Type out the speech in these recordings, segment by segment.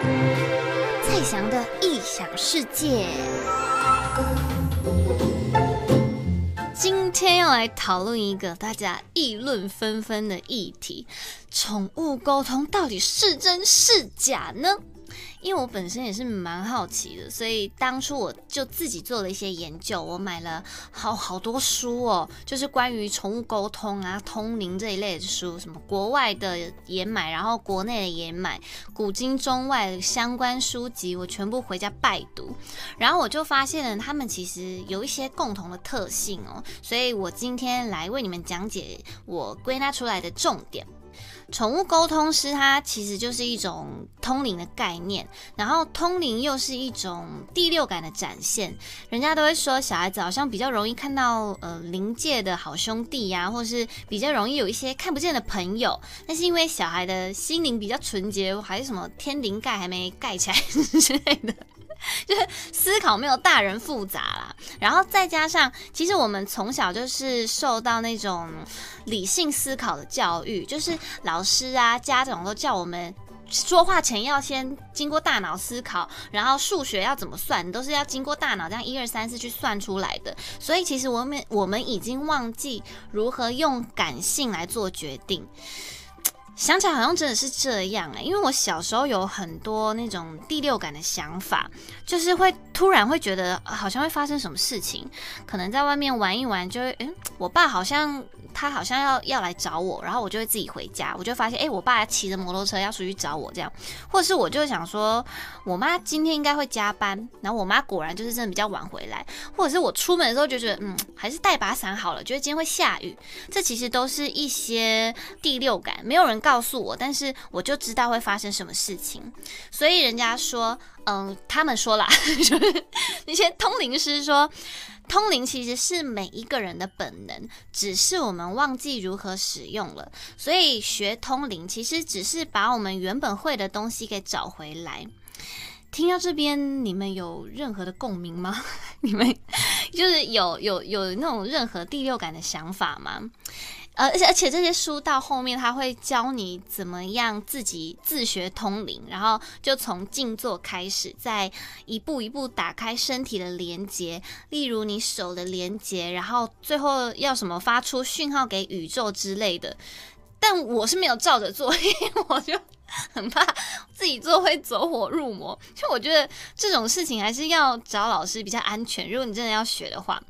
蔡翔的异想世界。今天要来讨论一个大家议论纷纷的议题：宠物沟通到底是真是假呢？因为我本身也是蛮好奇的，所以当初我就自己做了一些研究。我买了好好多书哦，就是关于宠物沟通啊、通灵这一类的书，什么国外的也买，然后国内的也买，古今中外相关书籍我全部回家拜读。然后我就发现了，他们其实有一些共同的特性哦，所以我今天来为你们讲解我归纳出来的重点。宠物沟通师，它其实就是一种通灵的概念，然后通灵又是一种第六感的展现。人家都会说，小孩子好像比较容易看到呃灵界的好兄弟呀、或是比较容易有一些看不见的朋友。那是因为小孩的心灵比较纯洁，还是什么天灵盖还没盖起来 之类的。就是思考没有大人复杂啦，然后再加上，其实我们从小就是受到那种理性思考的教育，就是老师啊、家长都叫我们说话前要先经过大脑思考，然后数学要怎么算，都是要经过大脑这样一二三四去算出来的。所以其实我们我们已经忘记如何用感性来做决定。想起来好像真的是这样哎，因为我小时候有很多那种第六感的想法，就是会突然会觉得好像会发生什么事情，可能在外面玩一玩，就会嗯，我爸好像。他好像要要来找我，然后我就会自己回家，我就发现，哎，我爸骑着摩托车要出去找我，这样，或者是我就想说，我妈今天应该会加班，然后我妈果然就是真的比较晚回来，或者是我出门的时候就觉得，嗯，还是带把伞好了，觉得今天会下雨，这其实都是一些第六感，没有人告告诉我，但是我就知道会发生什么事情，所以人家说，嗯，他们说了，那些通灵师说。通灵其实是每一个人的本能，只是我们忘记如何使用了。所以学通灵其实只是把我们原本会的东西给找回来。听到这边，你们有任何的共鸣吗？你们就是有有有那种任何第六感的想法吗？而且而且这些书到后面，他会教你怎么样自己自学通灵，然后就从静坐开始，再一步一步打开身体的连接，例如你手的连接，然后最后要什么发出讯号给宇宙之类的。但我是没有照着做，因为我就很怕自己做会走火入魔，就我觉得这种事情还是要找老师比较安全。如果你真的要学的话，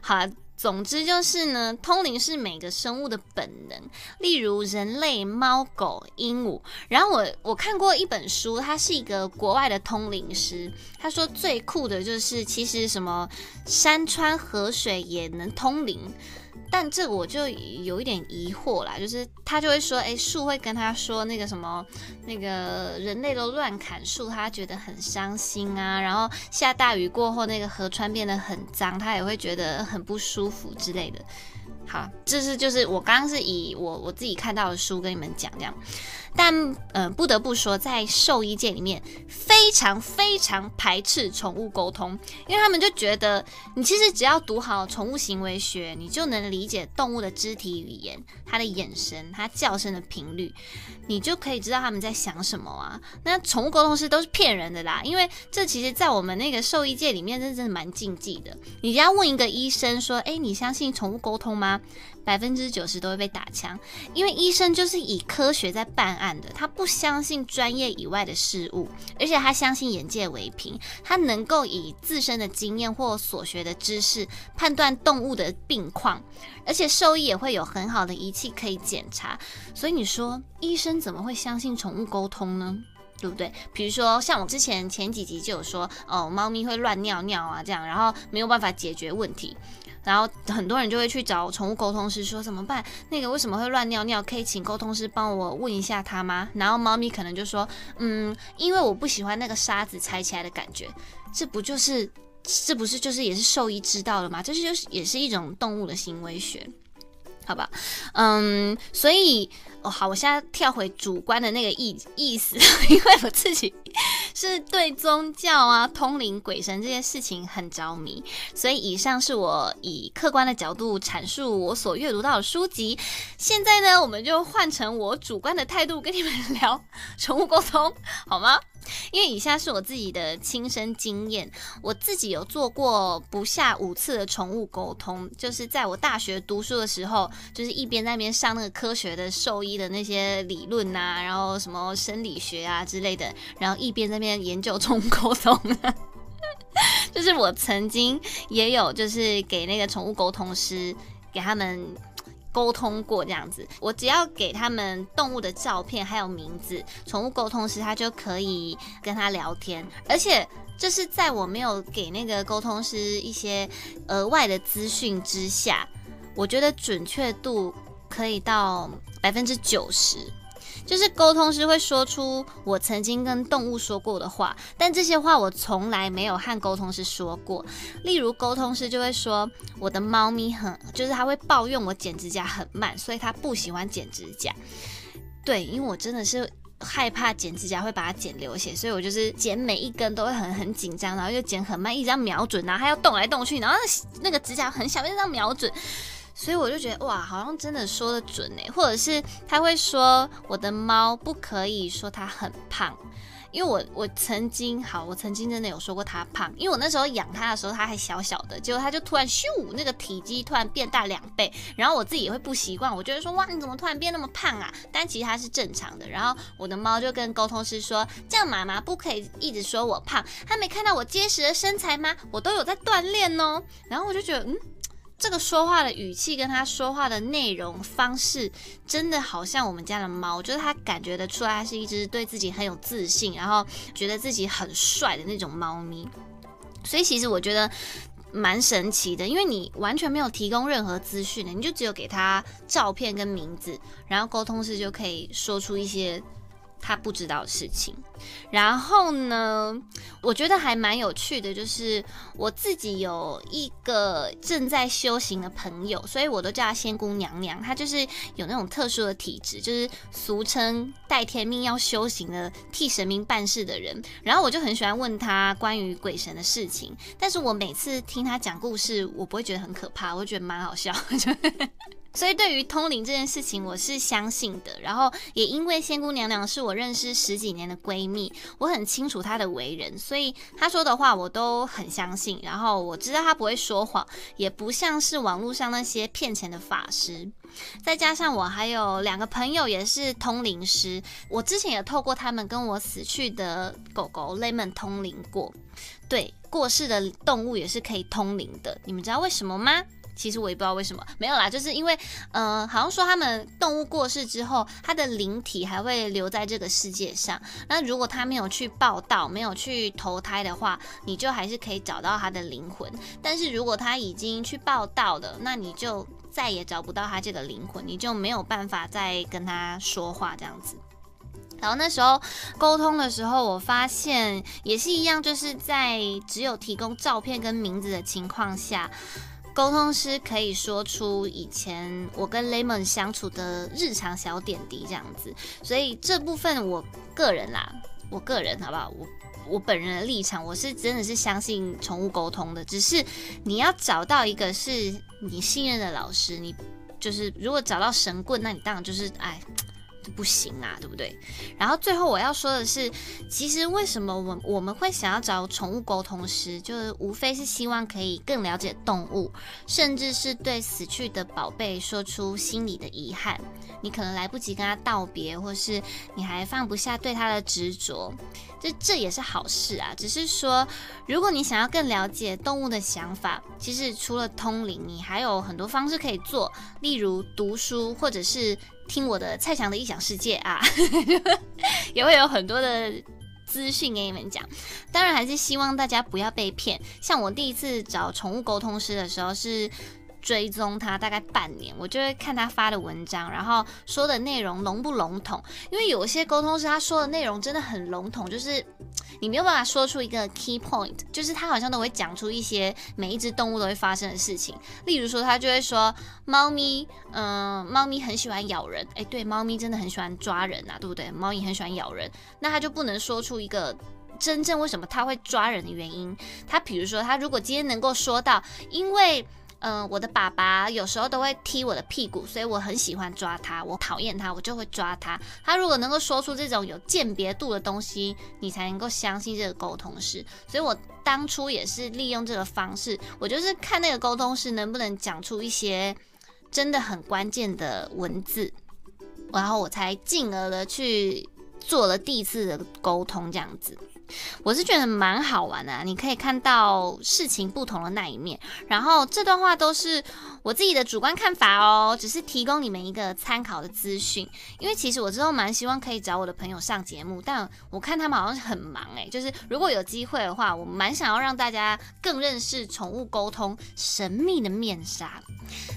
好。总之就是呢，通灵是每个生物的本能，例如人类、猫、狗、鹦鹉。然后我我看过一本书，他是一个国外的通灵师，他说最酷的就是其实什么山川河水也能通灵。但这我就有一点疑惑啦，就是他就会说，诶，树会跟他说那个什么，那个人类都乱砍树，他觉得很伤心啊。然后下大雨过后，那个河川变得很脏，他也会觉得很不舒服之类的。好，这是就是我刚刚是以我我自己看到的书跟你们讲这样。但呃，不得不说，在兽医界里面非常非常排斥宠物沟通，因为他们就觉得你其实只要读好宠物行为学，你就能理解动物的肢体语言、它的眼神、它叫声的频率，你就可以知道他们在想什么啊。那宠物沟通师都是骗人的啦，因为这其实在我们那个兽医界里面，真的真的蛮禁忌的。你只要问一个医生说：“哎，你相信宠物沟通吗？”百分之九十都会被打枪，因为医生就是以科学在办案的，他不相信专业以外的事物，而且他相信眼见为凭，他能够以自身的经验或所学的知识判断动物的病况，而且兽医也会有很好的仪器可以检查，所以你说医生怎么会相信宠物沟通呢？对不对？比如说像我之前前几集就有说，哦，猫咪会乱尿尿啊，这样，然后没有办法解决问题。然后很多人就会去找宠物沟通师说怎么办？那个为什么会乱尿尿？可以请沟通师帮我问一下他吗？然后猫咪可能就说，嗯，因为我不喜欢那个沙子踩起来的感觉。这不就是，这不是就是也是兽医知道了吗？这是就是也是一种动物的行为学。好吧，嗯，所以哦，好，我现在跳回主观的那个意意思，因为我自己是对宗教啊、通灵、鬼神这些事情很着迷，所以以上是我以客观的角度阐述我所阅读到的书籍。现在呢，我们就换成我主观的态度跟你们聊宠物沟通，好吗？因为以下是我自己的亲身经验，我自己有做过不下五次的宠物沟通，就是在我大学读书的时候，就是一边在那边上那个科学的兽医的那些理论呐、啊，然后什么生理学啊之类的，然后一边在那边研究宠物沟通。就是我曾经也有，就是给那个宠物沟通师给他们。沟通过这样子，我只要给他们动物的照片还有名字，宠物沟通师他就可以跟他聊天，而且这是在我没有给那个沟通师一些额外的资讯之下，我觉得准确度可以到百分之九十。就是沟通师会说出我曾经跟动物说过的话，但这些话我从来没有和沟通师说过。例如，沟通师就会说我的猫咪很，就是他会抱怨我剪指甲很慢，所以他不喜欢剪指甲。对，因为我真的是害怕剪指甲会把它剪流血，所以我就是剪每一根都会很很紧张，然后又剪很慢，一直要瞄准，然后还要动来动去，然后那个指甲很小，一直要瞄准。所以我就觉得哇，好像真的说得准诶，或者是他会说我的猫不可以说它很胖，因为我我曾经好，我曾经真的有说过它胖，因为我那时候养它的时候它还小小的，结果它就突然咻，那个体积突然变大两倍，然后我自己也会不习惯，我就会说哇，你怎么突然变那么胖啊？但其实它是正常的。然后我的猫就跟沟通师说，这样妈妈不可以一直说我胖，它没看到我结实的身材吗？我都有在锻炼哦。然后我就觉得嗯。这个说话的语气跟他说话的内容方式，真的好像我们家的猫，就是他感觉得出来，它是一只对自己很有自信，然后觉得自己很帅的那种猫咪。所以其实我觉得蛮神奇的，因为你完全没有提供任何资讯的，你就只有给他照片跟名字，然后沟通师就可以说出一些。他不知道的事情，然后呢，我觉得还蛮有趣的，就是我自己有一个正在修行的朋友，所以我都叫她仙姑娘娘。她就是有那种特殊的体质，就是俗称带天命要修行的替神明办事的人。然后我就很喜欢问她关于鬼神的事情，但是我每次听她讲故事，我不会觉得很可怕，我觉得蛮好笑。所以对于通灵这件事情，我是相信的。然后也因为仙姑娘娘是我认识十几年的闺蜜，我很清楚她的为人，所以她说的话我都很相信。然后我知道她不会说谎，也不像是网络上那些骗钱的法师。再加上我还有两个朋友也是通灵师，我之前也透过他们跟我死去的狗狗 Lemon 通灵过。对，过世的动物也是可以通灵的，你们知道为什么吗？其实我也不知道为什么，没有啦，就是因为，呃，好像说他们动物过世之后，它的灵体还会留在这个世界上。那如果它没有去报道，没有去投胎的话，你就还是可以找到它的灵魂。但是如果它已经去报道了，那你就再也找不到它这个灵魂，你就没有办法再跟它说话这样子。然后那时候沟通的时候，我发现也是一样，就是在只有提供照片跟名字的情况下。沟通师可以说出以前我跟 Lemon 相处的日常小点滴这样子，所以这部分我个人啦，我个人好不好？我我本人的立场，我是真的是相信宠物沟通的，只是你要找到一个是你信任的老师，你就是如果找到神棍，那你当然就是哎。不行啊，对不对？然后最后我要说的是，其实为什么我我们会想要找宠物沟通师，就是无非是希望可以更了解动物，甚至是对死去的宝贝说出心里的遗憾。你可能来不及跟他道别，或是你还放不下对他的执着，这这也是好事啊。只是说，如果你想要更了解动物的想法，其实除了通灵，你还有很多方式可以做，例如读书，或者是听我的蔡强的异想世界啊，也会有很多的资讯给你们讲。当然，还是希望大家不要被骗。像我第一次找宠物沟通师的时候是。追踪他大概半年，我就会看他发的文章，然后说的内容笼不笼统。因为有些沟通师他说的内容真的很笼统，就是 你没有办法说出一个 key point，就是他好像都会讲出一些每一只动物都会发生的事情。例如说，他就会说猫咪，嗯、猫咪很喜欢咬人，诶，对，猫咪真的很喜欢抓人啊，对不对？猫咪很喜欢咬人，那他就不能说出一个真正为什么他会抓人的原因。他比如说，他如果今天能够说到，因为嗯、我的爸爸有时候都会踢我的屁股，所以我很喜欢抓他。我讨厌他，我就会抓他。他如果能够说出这种有鉴别度的东西，你才能够相信这个沟通师。所以我当初也是利用这个方式，我就是看那个沟通师能不能讲出一些真的很关键的文字，然后我才进而的去做了第一次的沟通，这样子。我是觉得蛮好玩的，你可以看到事情不同的那一面。然后这段话都是我自己的主观看法哦，只是提供你们一个参考的资讯。因为其实我之后蛮希望可以找我的朋友上节目，但我看他们好像是很忙诶。就是如果有机会的话，我蛮想要让大家更认识宠物沟通神秘的面纱。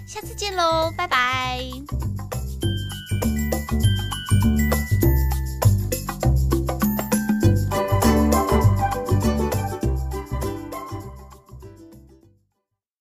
下次见喽，拜拜。